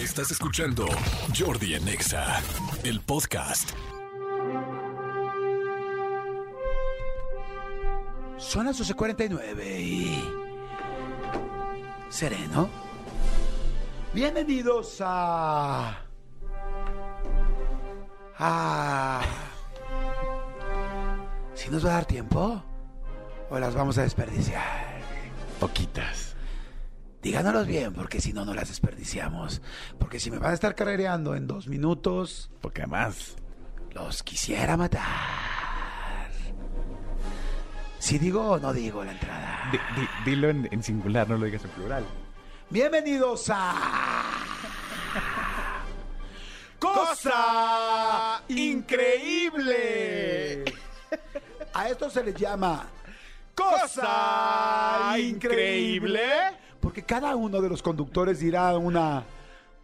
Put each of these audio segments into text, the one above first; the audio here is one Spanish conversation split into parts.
Estás escuchando Jordi en Exa, el podcast. Son las 12.49 y... Sereno. Bienvenidos a... A... Si nos va a dar tiempo o las vamos a desperdiciar. Poquitas. Díganoslos bien, porque si no, no las desperdiciamos. Porque si me van a estar carrereando en dos minutos, Porque además. los quisiera matar. Si digo o no digo la entrada. di- di- dilo en, en singular, no lo digas en plural. Bienvenidos a... ¡Cosa increíble! A esto se le llama ¡Cosa increíble! Porque cada uno de los conductores dirá una...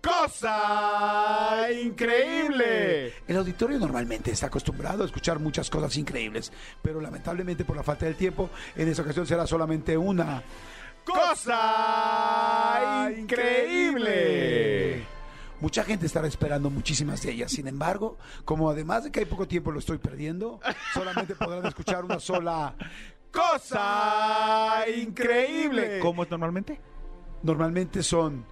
¡Cosa increíble! El auditorio normalmente está acostumbrado a escuchar muchas cosas increíbles, pero lamentablemente por la falta del tiempo, en esta ocasión será solamente una... ¡Cosa increíble! Mucha gente estará esperando muchísimas de ellas. Sin embargo, como además de que hay poco tiempo lo estoy perdiendo, solamente podrán escuchar una sola. ¡Cosa increíble! ¿Cómo es normalmente? Normalmente son.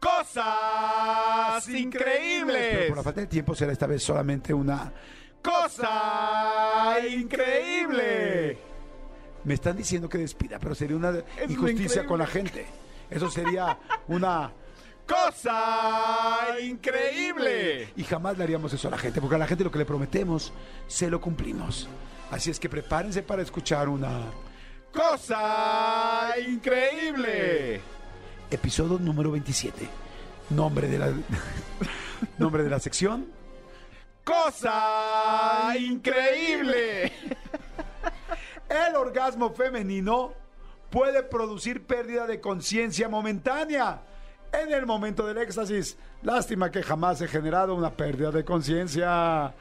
¡Cosas Pero increíbles! por la falta de tiempo será esta vez solamente una. ¡Cosa increíble! Me están diciendo que despida, pero sería una injusticia con la gente. Eso sería una. ¡Cosa increíble! Y jamás le haríamos eso a la gente, porque a la gente lo que le prometemos, se lo cumplimos. Así es que prepárense para escuchar una. ¡Cosa increíble! Episodio número 27. Nombre de la. nombre de la sección. ¡Cosa increíble! El orgasmo femenino puede producir pérdida de conciencia momentánea. En el momento del éxtasis, lástima que jamás he generado una pérdida de conciencia.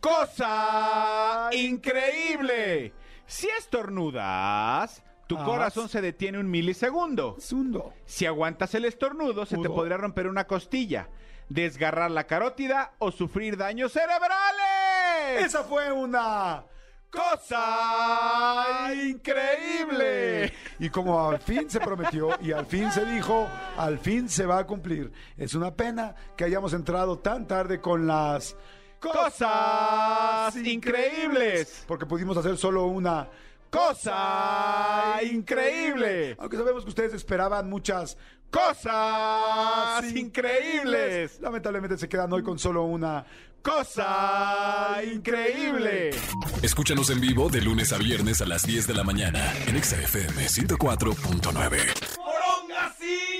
¡Cosa increíble! Si estornudas, tu Ah. corazón se detiene un milisegundo. Sundo. Si aguantas el estornudo, se te podría romper una costilla, desgarrar la carótida o sufrir daños cerebrales. Esa fue una. cosa increíble. Y como al fin se prometió y al fin se dijo, al fin se va a cumplir. Es una pena que hayamos entrado tan tarde con las Cosas increíbles. Porque pudimos hacer solo una Cosa increíble. Aunque sabemos que ustedes esperaban muchas Cosas increíbles. Lamentablemente se quedan hoy con solo una. Cosa increíble. Escúchanos en vivo de lunes a viernes a las 10 de la mañana en Exa FM 104.9. ¡Poronga sí!